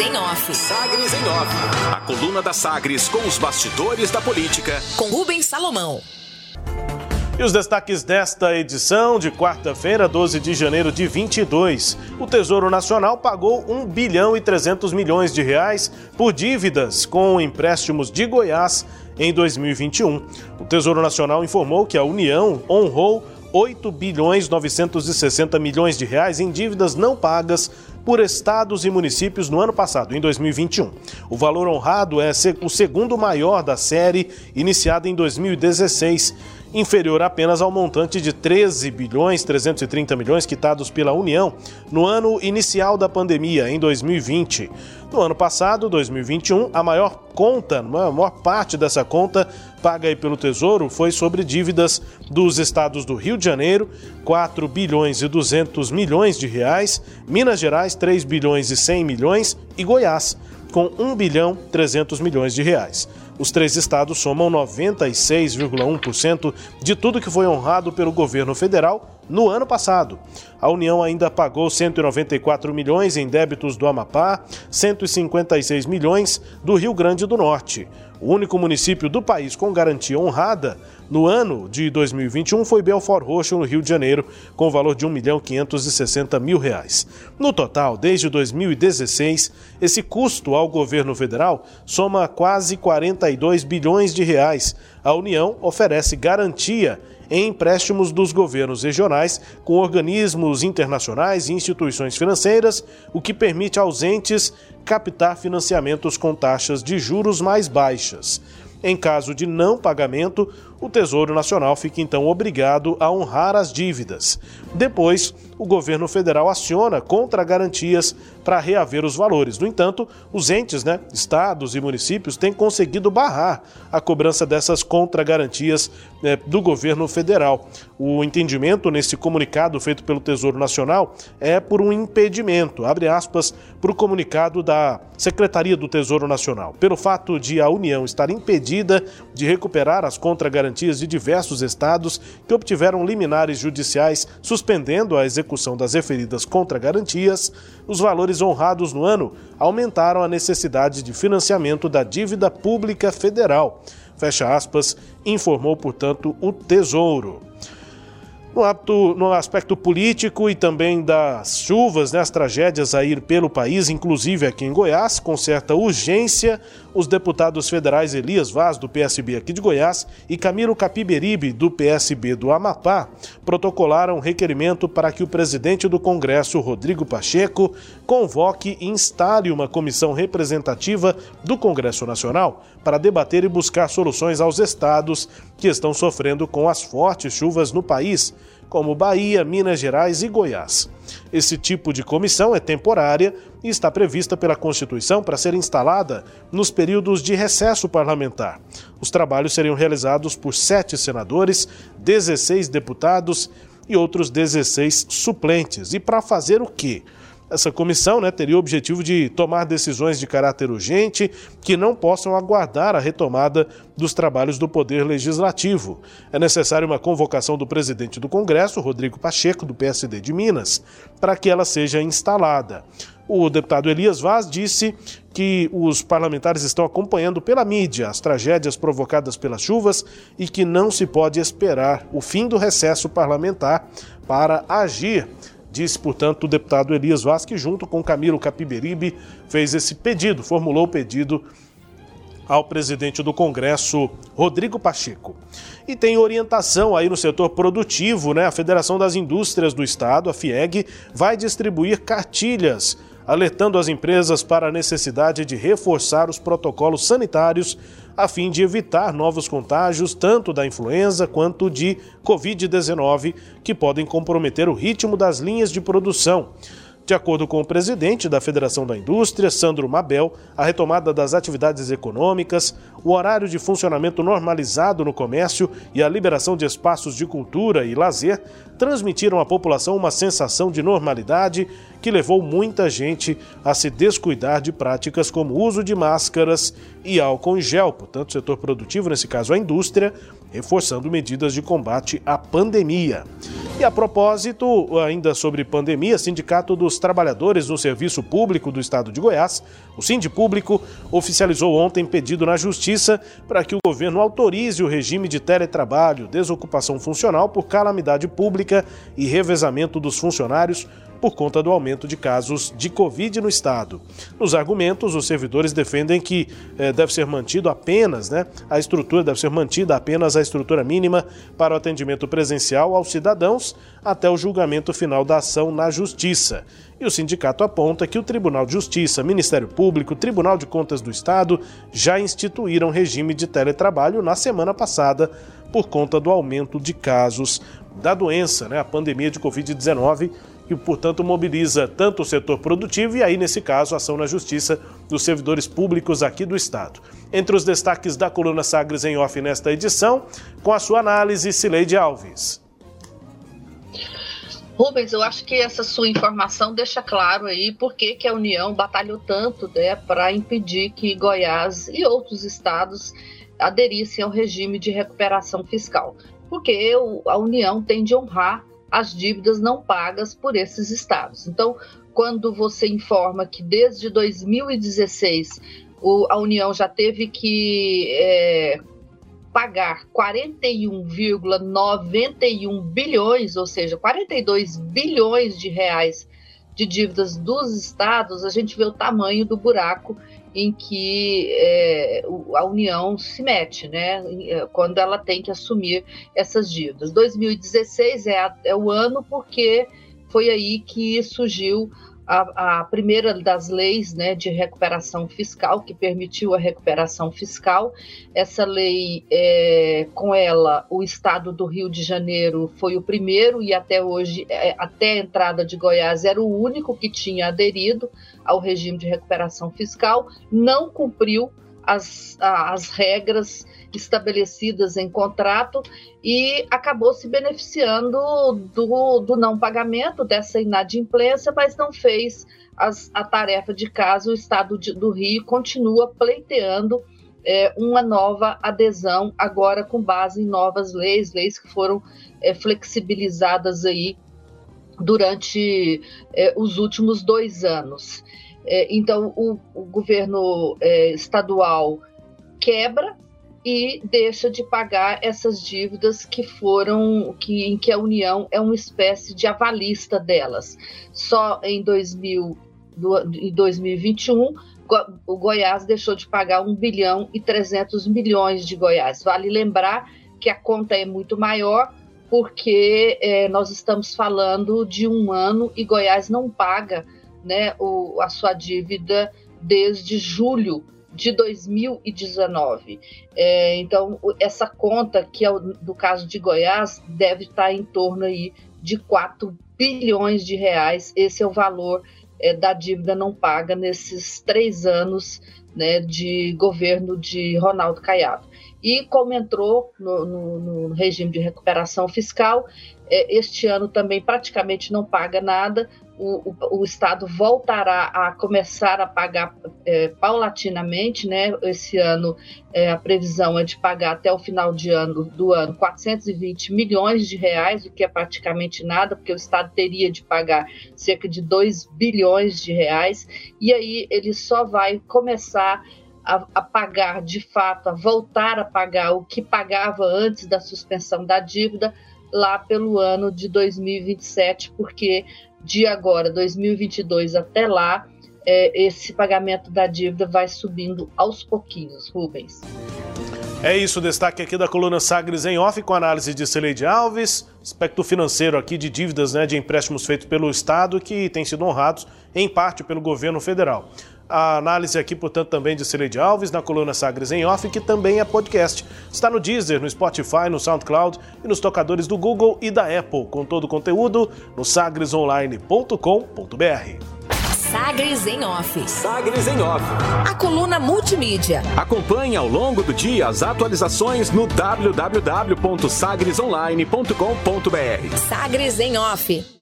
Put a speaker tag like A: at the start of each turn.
A: em Off.
B: Sagres em Off. A coluna da Sagres com os bastidores da política.
A: Com Rubens Salomão.
C: E os destaques desta edição de quarta-feira, 12 de janeiro de 22. O Tesouro Nacional pagou 1 bilhão e 300 milhões de reais por dívidas com empréstimos de Goiás em 2021. O Tesouro Nacional informou que a União honrou 8 bilhões 960 milhões de reais em dívidas não pagas por estados e municípios no ano passado, em 2021. O valor honrado é o segundo maior da série, iniciada em 2016 inferior apenas ao montante de 13 bilhões 330 milhões quitados pela União no ano inicial da pandemia, em 2020. No ano passado, 2021, a maior conta, a maior parte dessa conta paga pelo Tesouro foi sobre dívidas dos estados do Rio de Janeiro, 4 bilhões e 200 milhões de reais, Minas Gerais, 3 bilhões e 100 milhões e Goiás, com 1 bilhão 300 milhões de reais. Os três estados somam 96,1% de tudo que foi honrado pelo governo federal no ano passado. A União ainda pagou 194 milhões em débitos do Amapá, 156 milhões do Rio Grande do Norte. O único município do país com garantia honrada no ano de 2021 foi Belfort Roxo, no Rio de Janeiro, com valor de 1 milhão 560 mil reais. No total, desde 2016, esse custo ao governo federal soma quase 42 bilhões de reais. A União oferece garantia em empréstimos dos governos regionais com organismos internacionais e instituições financeiras, o que permite aos entes captar financiamentos com taxas de juros mais baixas. Em caso de não pagamento, o Tesouro Nacional fica então obrigado a honrar as dívidas. Depois, o governo federal aciona contra-garantias para reaver os valores. No entanto, os entes, né, estados e municípios têm conseguido barrar a cobrança dessas contra-garantias né, do governo federal. O entendimento nesse comunicado feito pelo Tesouro Nacional é por um impedimento, abre aspas, para o comunicado da Secretaria do Tesouro Nacional. Pelo fato de a União estar impedida de recuperar as contra-garantias de diversos estados que obtiveram liminares judiciais suspendendo a execução das referidas contra-garantias, os valores honrados no ano aumentaram a necessidade de financiamento da dívida pública federal. Fecha aspas, informou, portanto, o Tesouro. No, apto, no, aspecto político e também das chuvas, né, as tragédias a ir pelo país, inclusive aqui em Goiás, com certa urgência, os deputados federais Elias Vaz, do PSB aqui de Goiás, e Camilo Capiberibe, do PSB do Amapá, protocolaram requerimento para que o presidente do Congresso, Rodrigo Pacheco, convoque e instale uma comissão representativa do Congresso Nacional para debater e buscar soluções aos estados que estão sofrendo com as fortes chuvas no país, como Bahia, Minas Gerais e Goiás. Esse tipo de comissão é temporária e está prevista pela Constituição para ser instalada nos períodos de recesso parlamentar. Os trabalhos seriam realizados por sete senadores, 16 deputados e outros 16 suplentes. E para fazer o quê? Essa comissão né, teria o objetivo de tomar decisões de caráter urgente que não possam aguardar a retomada dos trabalhos do Poder Legislativo. É necessária uma convocação do presidente do Congresso, Rodrigo Pacheco, do PSD de Minas, para que ela seja instalada. O deputado Elias Vaz disse que os parlamentares estão acompanhando pela mídia as tragédias provocadas pelas chuvas e que não se pode esperar o fim do recesso parlamentar para agir Disse, portanto, o deputado Elias Vaz, que junto com Camilo Capiberibe fez esse pedido, formulou o pedido ao presidente do Congresso, Rodrigo Pacheco. E tem orientação aí no setor produtivo, né? A Federação das Indústrias do Estado, a FIEG, vai distribuir cartilhas alertando as empresas para a necessidade de reforçar os protocolos sanitários a fim de evitar novos contágios, tanto da influenza quanto de Covid-19, que podem comprometer o ritmo das linhas de produção. De acordo com o presidente da Federação da Indústria, Sandro Mabel, a retomada das atividades econômicas, o horário de funcionamento normalizado no comércio e a liberação de espaços de cultura e lazer transmitiram à população uma sensação de normalidade que levou muita gente a se descuidar de práticas como o uso de máscaras e álcool em gel. Portanto, o setor produtivo, nesse caso a indústria, reforçando medidas de combate à pandemia. E a propósito, ainda sobre pandemia, Sindicato dos Trabalhadores no Serviço Público do Estado de Goiás, o Sind Público, oficializou ontem pedido na Justiça para que o governo autorize o regime de teletrabalho, desocupação funcional por calamidade pública e revezamento dos funcionários por conta do aumento de casos de Covid no estado. Nos argumentos, os servidores defendem que eh, deve ser mantido apenas, né, a estrutura deve ser mantida apenas a estrutura mínima para o atendimento presencial aos cidadãos até o julgamento final da ação na Justiça. E o sindicato aponta que o Tribunal de Justiça, Ministério Público, Tribunal de Contas do Estado já instituíram regime de teletrabalho na semana passada por conta do aumento de casos da doença, né, a pandemia de Covid-19 que, portanto, mobiliza tanto o setor produtivo e aí, nesse caso, a ação na justiça dos servidores públicos aqui do Estado. Entre os destaques da coluna Sagres em Off nesta edição, com a sua análise, Cileide Alves.
A: Rubens, eu acho que essa sua informação deixa claro aí por que, que a União batalhou tanto né, para impedir que Goiás e outros estados aderissem ao regime de recuperação fiscal. Porque a União tem de honrar as dívidas não pagas por esses estados. Então, quando você informa que desde 2016 o, a União já teve que é, pagar 41,91 bilhões, ou seja, 42 bilhões de reais de dívidas dos estados, a gente vê o tamanho do buraco em que é, a União se mete, né? É, quando ela tem que assumir essas dívidas. 2016 é, a, é o ano porque foi aí que surgiu a, a, primeira das leis né, de recuperação fiscal, que permitiu a recuperação fiscal. Essa lei, é, com ela, o estado do Rio de Janeiro foi o primeiro e até hoje, é, até a entrada de Goiás, era o único que tinha aderido ao regime de recuperação fiscal, não cumpriu as, as regras estabelecidas em contrato e acabou se beneficiando do, do não pagamento dessa inadimplência, mas não fez as, a tarefa de casa. O Estado de, do Rio continua pleiteando é, uma nova adesão, agora com base em novas leis, leis que foram é, flexibilizadas aí durante é, os últimos dois anos. É, então, o, o governo é, estadual quebra e deixa de pagar essas dívidas que foram que em que a União é uma espécie de avalista delas. Só em 2000 do, em 2021 o Goiás deixou de pagar 1 bilhão e 300 milhões de Goiás. Vale lembrar que a conta é muito maior porque é, nós estamos falando de um ano e Goiás não paga né, o, a sua dívida desde julho de 2019. É, então, essa conta, que é o, do caso de Goiás, deve estar em torno aí de 4 bilhões de reais. Esse é o valor é, da dívida não paga nesses três anos né, de governo de Ronaldo Caiado. E como entrou no, no, no regime de recuperação fiscal, é, este ano também praticamente não paga nada, o, o, o, Estado voltará a começar a pagar é, paulatinamente, né? Esse ano é, a previsão é de pagar até o final de ano do ano 420 milhões de reais, o que é praticamente nada, porque o Estado teria de pagar cerca de 2 bilhões de reais, e aí ele só vai começar a, a, pagar de fato, a voltar a pagar o que pagava antes da suspensão da dívida lá pelo ano de 2027, porque de agora, 2022 até lá, é, esse pagamento da dívida vai subindo aos pouquinhos, Rubens.
C: É isso, destaque aqui da coluna Sagres em off com análise de Celeide Alves, aspecto financeiro aqui de dívidas né, de empréstimos feitos pelo Estado que têm sido honrados em parte pelo governo federal. A análise aqui, portanto, também de Celeide Alves na coluna Sagres em Off, que também é podcast. Está no Deezer, no Spotify, no SoundCloud e nos tocadores do Google e da Apple, com todo o conteúdo no sagresonline.com.br.
D: Sagres em Off.
B: Sagres em Off.
D: A coluna multimídia.
B: Acompanhe ao longo do dia as atualizações no www.sagresonline.com.br.
D: Sagres em Off.